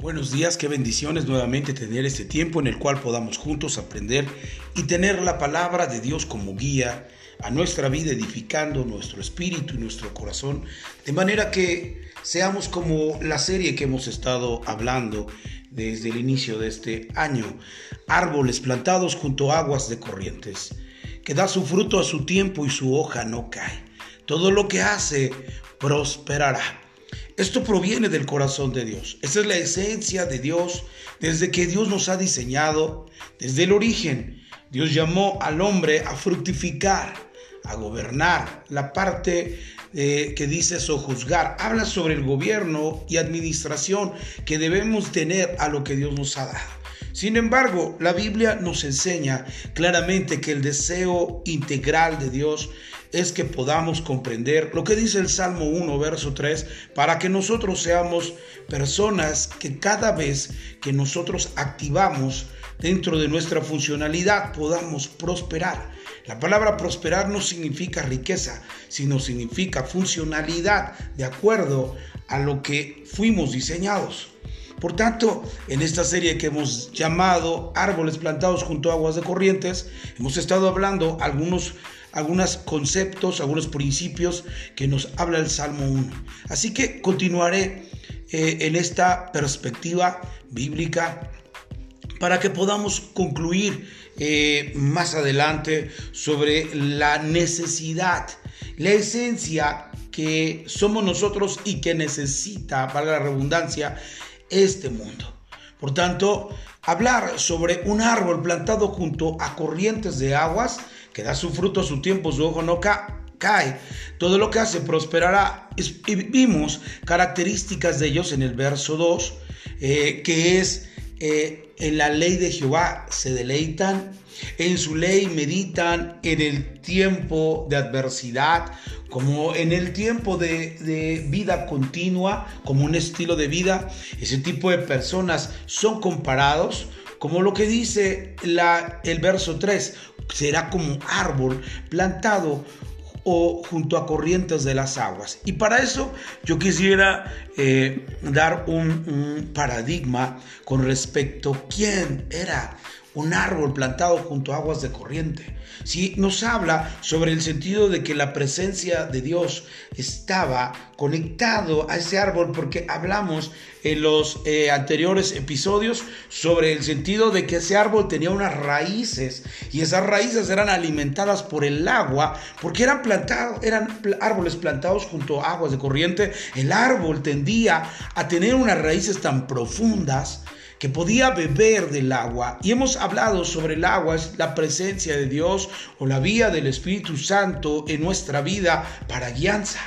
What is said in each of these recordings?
Buenos días, qué bendiciones nuevamente tener este tiempo en el cual podamos juntos aprender y tener la palabra de Dios como guía a nuestra vida, edificando nuestro espíritu y nuestro corazón, de manera que seamos como la serie que hemos estado hablando desde el inicio de este año, árboles plantados junto a aguas de corrientes, que da su fruto a su tiempo y su hoja no cae. Todo lo que hace prosperará. Esto proviene del corazón de Dios. Esa es la esencia de Dios desde que Dios nos ha diseñado, desde el origen. Dios llamó al hombre a fructificar, a gobernar. La parte eh, que dice sojuzgar habla sobre el gobierno y administración que debemos tener a lo que Dios nos ha dado. Sin embargo, la Biblia nos enseña claramente que el deseo integral de Dios es que podamos comprender lo que dice el Salmo 1, verso 3, para que nosotros seamos personas que cada vez que nosotros activamos dentro de nuestra funcionalidad podamos prosperar. La palabra prosperar no significa riqueza, sino significa funcionalidad de acuerdo a lo que fuimos diseñados. Por tanto, en esta serie que hemos llamado Árboles plantados junto a aguas de corrientes, hemos estado hablando algunos algunos conceptos, algunos principios que nos habla el Salmo 1. Así que continuaré eh, en esta perspectiva bíblica para que podamos concluir eh, más adelante sobre la necesidad, la esencia que somos nosotros y que necesita, para la redundancia, este mundo. Por tanto, hablar sobre un árbol plantado junto a corrientes de aguas que da su fruto a su tiempo, su ojo no cae. Todo lo que hace prosperará. Y vimos características de ellos en el verso 2, eh, que es eh, en la ley de Jehová se deleitan, en su ley meditan en el tiempo de adversidad, como en el tiempo de, vida continua, como un estilo de vida. Ese tipo de personas son comparados, como lo que dice el verso 3, será como árbol plantado o junto a corrientes de las aguas. Y para eso yo quisiera eh, dar un, un, paradigma con respecto a quién era un árbol plantado junto a aguas de corriente. Si nos habla sobre el sentido de que la presencia de Dios estaba conectado a ese árbol, porque hablamos en los eh, anteriores episodios sobre el sentido de que ese árbol tenía unas raíces y esas raíces eran alimentadas por el agua, porque eran plantados, eran árboles plantados junto a aguas de corriente. El árbol tendía a tener unas raíces tan profundas que podía beber del agua. Y hemos hablado sobre el agua, es la presencia de Dios o la vía del Espíritu Santo en nuestra vida para guianza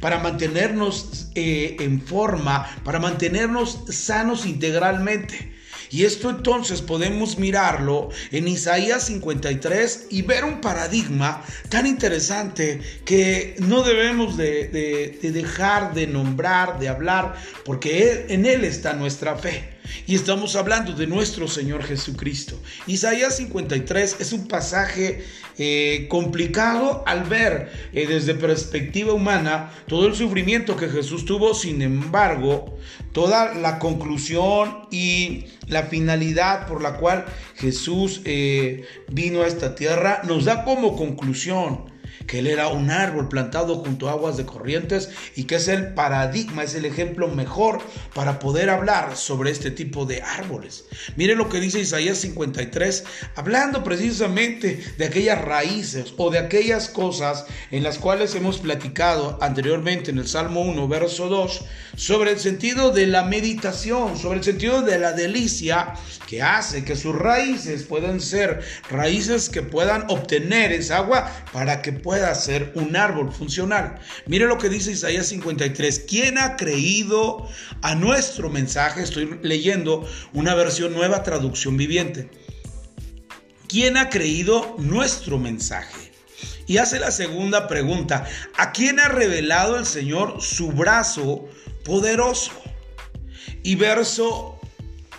para mantenernos eh, en forma, para mantenernos sanos integralmente. Y esto entonces podemos mirarlo en Isaías 53 y ver un paradigma tan interesante que no debemos de, de dejar de nombrar, de hablar, porque en Él está nuestra fe. Y estamos hablando de nuestro Señor Jesucristo. Isaías 53 es un pasaje eh, complicado al ver eh, desde perspectiva humana todo el sufrimiento que Jesús tuvo. Sin embargo, toda la conclusión y la finalidad por la cual Jesús eh, vino a esta tierra nos da como conclusión que Él era un árbol plantado junto a aguas de corrientes y que es el paradigma, es el ejemplo mejor para poder hablar sobre este tipo de árboles. Mire lo que dice Isaías 53, hablando precisamente de aquellas raíces o de aquellas cosas en las cuales hemos platicado anteriormente en el Salmo 1, verso 2, sobre el sentido de la meditación, sobre el sentido de la delicia que hace que sus raíces puedan ser raíces que puedan obtener esa agua para que pueda ser un árbol funcional. Mire lo que dice Isaías 53. ¿Quién ha creído a nuestro mensaje? Estoy leyendo una versión nueva, traducción viviente. ¿Quién ha creído nuestro mensaje? Y hace la segunda pregunta. ¿A quién ha revelado el Señor su brazo poderoso? Y verso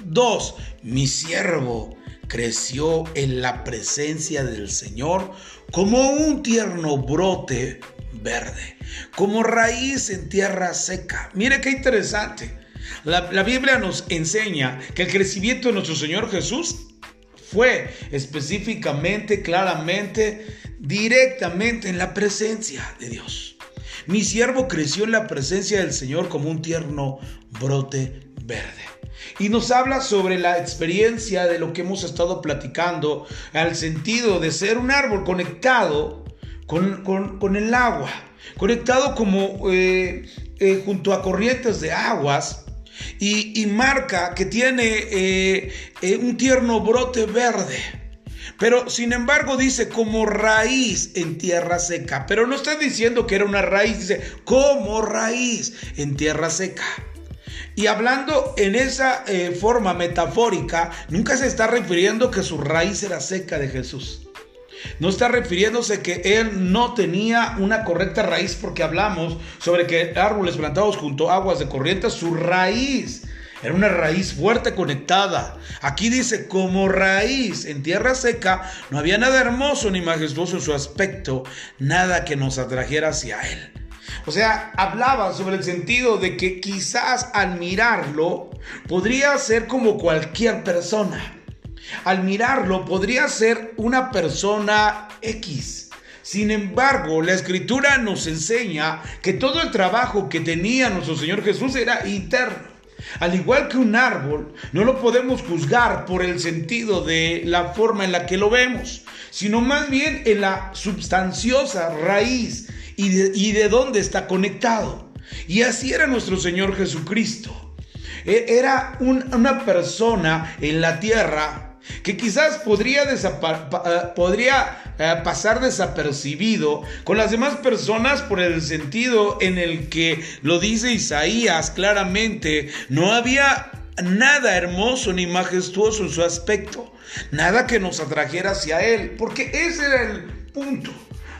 2. Mi siervo creció en la presencia del Señor como un tierno brote verde, como raíz en tierra seca. Mire qué interesante. La, la Biblia nos enseña que el crecimiento de nuestro Señor Jesús fue específicamente, claramente, directamente en la presencia de Dios. Mi siervo creció en la presencia del Señor como un tierno brote verde. Y nos habla sobre la experiencia de lo que hemos estado platicando, al sentido de ser un árbol conectado con, el agua, conectado como eh, eh, junto a corrientes de aguas, y, marca que tiene eh, un tierno brote verde. Pero sin embargo dice como raíz en tierra seca. Pero no está diciendo que era una raíz, dice como raíz en tierra seca. Y hablando en esa eh, forma metafórica, nunca se está refiriendo que su raíz era seca de Jesús. No está refiriéndose que él no tenía una correcta raíz porque hablamos sobre que árboles plantados junto a aguas de corriente, su raíz era una raíz fuerte conectada. Aquí dice, como raíz en tierra seca, no había nada hermoso ni majestuoso en su aspecto, nada que nos atrajera hacia él. O sea, hablaba sobre el sentido de que quizás al mirarlo podría ser como cualquier persona. Al mirarlo podría ser una persona X. Sin embargo, la escritura nos enseña que todo el trabajo que tenía nuestro Señor Jesús era interno. Al igual que un árbol, no lo podemos juzgar por el sentido de la forma en la que lo vemos, sino más bien en la substanciosa raíz y de, dónde está conectado. Y así era nuestro Señor Jesucristo. E, era una persona en la tierra que quizás podría, eh, eh, pasar desapercibido con las demás personas por el sentido en el que lo dice Isaías claramente, no había nada hermoso ni majestuoso en su aspecto, nada que nos atrajera hacia él, porque ese era el punto.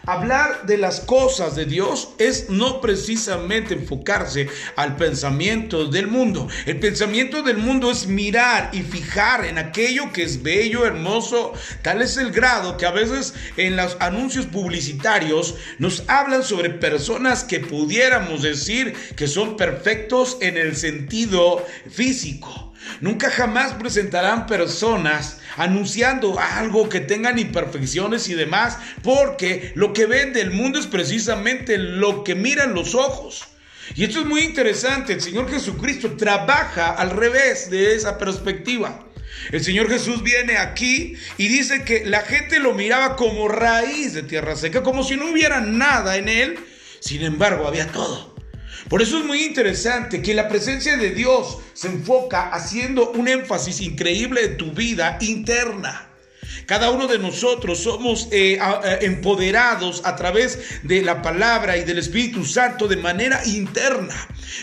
Hablar de las cosas de Dios es no precisamente enfocarse al pensamiento del mundo. El pensamiento del mundo es mirar y fijar en aquello que es bello, hermoso. Tal es el grado que a veces en los anuncios publicitarios nos hablan sobre personas que pudiéramos decir que son perfectos en el sentido físico. Nunca jamás presentarán personas anunciando algo que tengan imperfecciones y demás, porque lo que vende el mundo es precisamente lo que miran los ojos. Y esto es muy interesante, el Señor Jesucristo trabaja al revés de esa perspectiva. El Señor Jesús viene aquí y dice que la gente lo miraba como raíz de tierra seca, como si no hubiera nada en él. Sin embargo, había todo. Por eso es muy interesante que la presencia de Dios se enfoca haciendo un énfasis increíble en tu vida interna. Cada uno de nosotros somos eh, empoderados a través de la palabra y del Espíritu Santo de manera interna.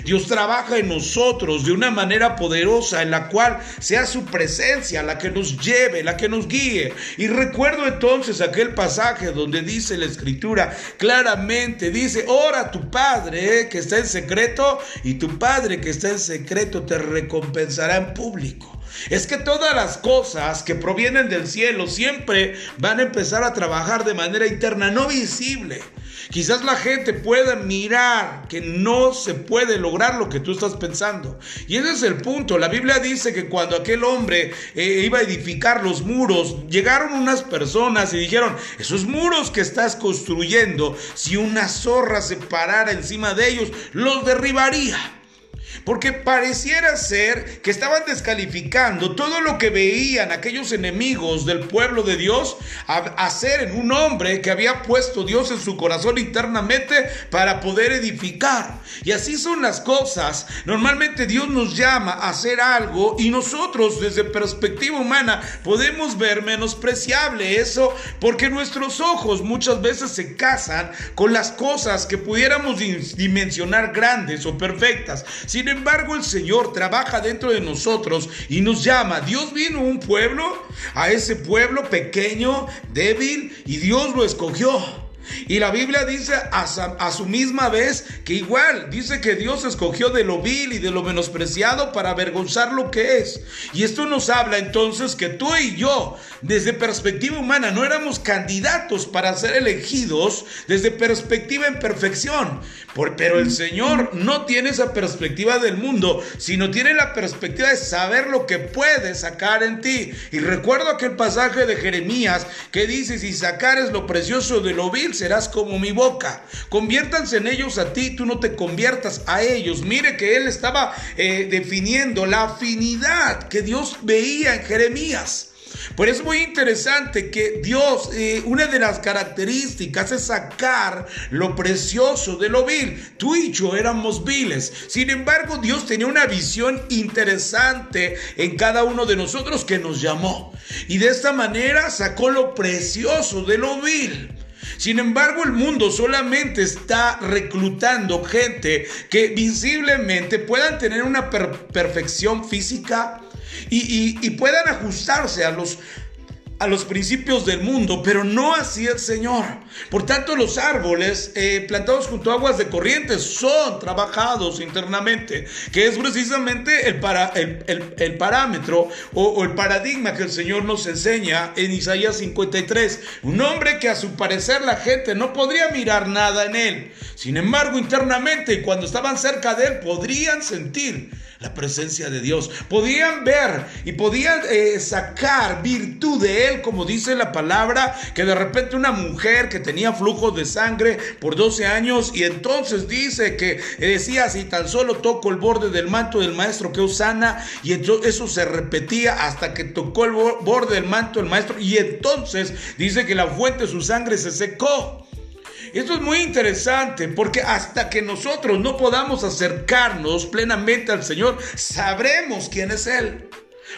Dios trabaja en nosotros de una manera poderosa en la cual sea su presencia la que nos lleve, la que nos guíe. Y recuerdo entonces aquel pasaje donde dice la escritura claramente, dice, ora a tu Padre eh, que está en secreto y tu Padre que está en secreto te recompensará en público. Es que todas las cosas que provienen del cielo siempre van a empezar a trabajar de manera interna, no visible. Quizás la gente pueda mirar que no se puede lograr lo que tú estás pensando. Y ese es el punto. La Biblia dice que cuando aquel hombre eh, iba a edificar los muros, llegaron unas personas y dijeron, esos muros que estás construyendo, si una zorra se parara encima de ellos, los derribaría. Porque pareciera ser que estaban descalificando todo lo que veían aquellos enemigos del pueblo de Dios hacer en un hombre que había puesto Dios en su corazón internamente para poder edificar. Y así son las cosas. Normalmente Dios nos llama a hacer algo y nosotros desde perspectiva humana podemos ver menospreciable eso porque nuestros ojos muchas veces se casan con las cosas que pudiéramos dimensionar grandes o perfectas. Sin embargo, el Señor trabaja dentro de nosotros y nos llama. Dios vino a un pueblo, a ese pueblo pequeño, débil, y Dios lo escogió. Y la Biblia dice a, su misma vez que igual dice que Dios escogió de lo vil y de lo menospreciado para avergonzar lo que es. Y esto nos habla entonces que tú y yo, desde perspectiva humana, no éramos candidatos para ser elegidos desde perspectiva en perfección. pero el Señor no tiene esa perspectiva del mundo, sino tiene la perspectiva de saber lo que puede sacar en ti. Y recuerdo aquel pasaje de Jeremías que dice, si sacares lo precioso de lo vil, serás como mi boca. Conviértanse en ellos a ti, tú no te conviertas a ellos. Mire que él estaba eh, definiendo la afinidad que Dios veía en Jeremías. Por eso es muy interesante que Dios, eh, una de las características es sacar lo precioso de lo vil. Tú y yo éramos viles. Sin embargo, Dios tenía una visión interesante en cada uno de nosotros que nos llamó. Y de esta manera sacó lo precioso de lo vil. Sin embargo, el mundo solamente está reclutando gente que visiblemente puedan tener una perfección física y, puedan ajustarse a los, a los principios del mundo, pero no así el Señor. Por tanto, los árboles eh, plantados junto a aguas de corrientes son trabajados internamente, que es precisamente el, para, el, parámetro o, el paradigma que el Señor nos enseña en Isaías 53. Un hombre que a su parecer la gente no podría mirar nada en él. Sin embargo, internamente, cuando estaban cerca de él, podrían sentir la presencia de Dios. Podían ver y podían eh, sacar virtud de él, como dice la palabra, que de repente una mujer que tenía flujo de sangre por 12 años y entonces dice que decía, si tan solo toco el borde del manto del maestro que sana y entonces eso se repetía hasta que tocó el borde del manto del maestro y entonces dice que la fuente de su sangre se secó. Esto es muy interesante porque hasta que nosotros no podamos acercarnos plenamente al Señor, sabremos quién es Él.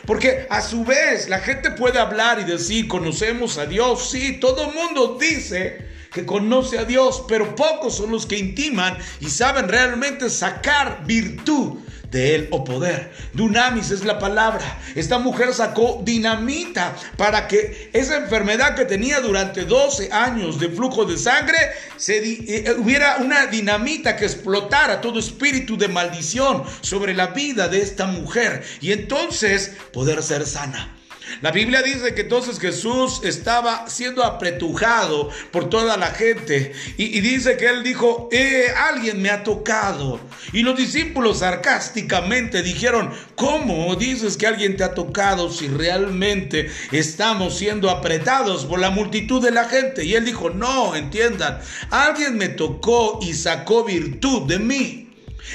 Porque a su vez la gente puede hablar y decir, conocemos a Dios. Sí, todo el mundo dice que conoce a Dios, pero pocos son los que intiman y saben realmente sacar virtud de él o poder. Dunamis es la palabra. Esta mujer sacó dinamita para que esa enfermedad que tenía durante 12 años de flujo de sangre, se eh, hubiera una dinamita que explotara todo espíritu de maldición sobre la vida de esta mujer y entonces poder ser sana. La Biblia dice que entonces Jesús estaba siendo apretujado por toda la gente y, dice que él dijo, eh, alguien me ha tocado. Y los discípulos sarcásticamente dijeron, ¿cómo dices que alguien te ha tocado si realmente estamos siendo apretados por la multitud de la gente? Y él dijo, no, entiendan, alguien me tocó y sacó virtud de mí.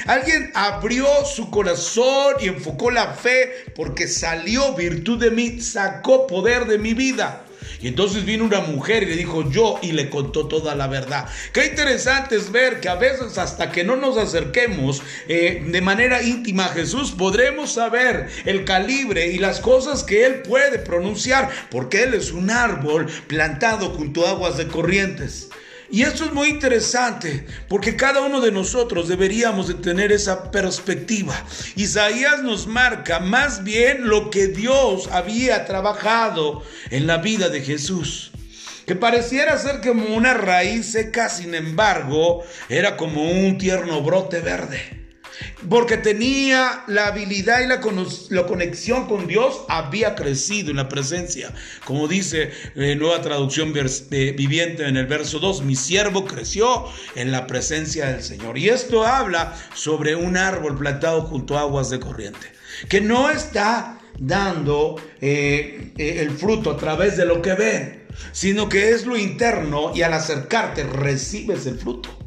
Alguien abrió su corazón y enfocó la fe porque salió virtud de mí, sacó poder de mi vida. Y entonces vino una mujer y le dijo yo y le contó toda la verdad. Qué interesante es ver que a veces hasta que no nos acerquemos eh, de manera íntima a Jesús podremos saber el calibre y las cosas que Él puede pronunciar porque Él es un árbol plantado junto a aguas de corrientes. Y esto es muy interesante porque cada uno de nosotros deberíamos de tener esa perspectiva. Isaías nos marca más bien lo que Dios había trabajado en la vida de Jesús que pareciera ser como una raíz seca, sin embargo, era como un tierno brote verde porque tenía la habilidad y la, conexión con Dios, había crecido en la presencia. Como dice eh, Nueva Traducción eh, Viviente en el verso 2, mi siervo creció en la presencia del Señor. Y esto habla sobre un árbol plantado junto a aguas de corriente, que no está dando eh, el fruto a través de lo que ve, sino que es lo interno y al acercarte recibes el fruto.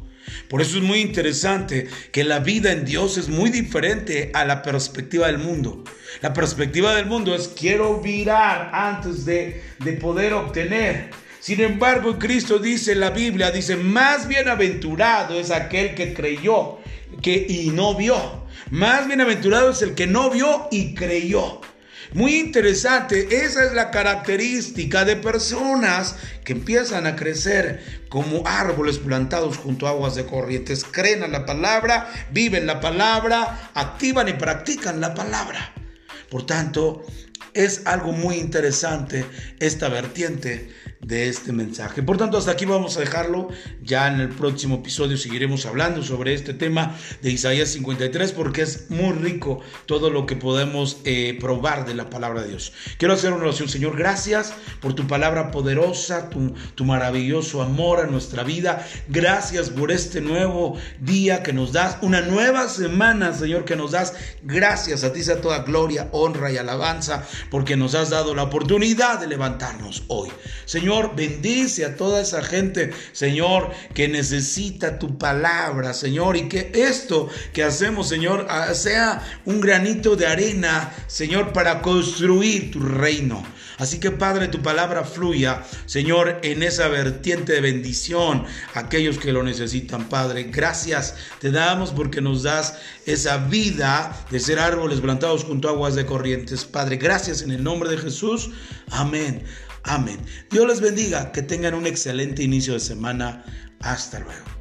Por eso es muy interesante que la vida en Dios es muy diferente a la perspectiva del mundo. La perspectiva del mundo es quiero virar antes de, de poder obtener. Sin embargo, Cristo dice en la Biblia, dice, más bienaventurado es aquel que creyó que, y no vio. Más bienaventurado es el que no vio y creyó. Muy interesante, esa es la característica de personas que empiezan a crecer como árboles plantados junto a aguas de corrientes. Creen en la palabra, viven la palabra, activan y practican la palabra. Por tanto, es algo muy interesante esta vertiente de este mensaje. Por tanto, hasta aquí vamos a dejarlo. Ya en el próximo episodio seguiremos hablando sobre este tema de Isaías 53 porque es muy rico todo lo que podemos eh, probar de la palabra de Dios. Quiero hacer una oración, Señor. Gracias por tu palabra poderosa, tu, tu maravilloso amor a nuestra vida. Gracias por este nuevo día que nos das, una nueva semana, Señor, que nos das. Gracias a ti sea toda gloria, honra y alabanza porque nos has dado la oportunidad de levantarnos hoy. Señor, bendice a toda esa gente, Señor, que necesita tu palabra, Señor, y que esto que hacemos, Señor, ah, sea un granito de arena, Señor, para construir tu reino. Así que Padre, tu palabra fluya, Señor, en esa vertiente de bendición a aquellos que lo necesitan, Padre. Gracias te damos porque nos das esa vida de ser árboles plantados junto a aguas de corrientes. Padre, gracias en el nombre de Jesús. Amén. Amén. Dios les bendiga. Que tengan un excelente inicio de semana. Hasta luego.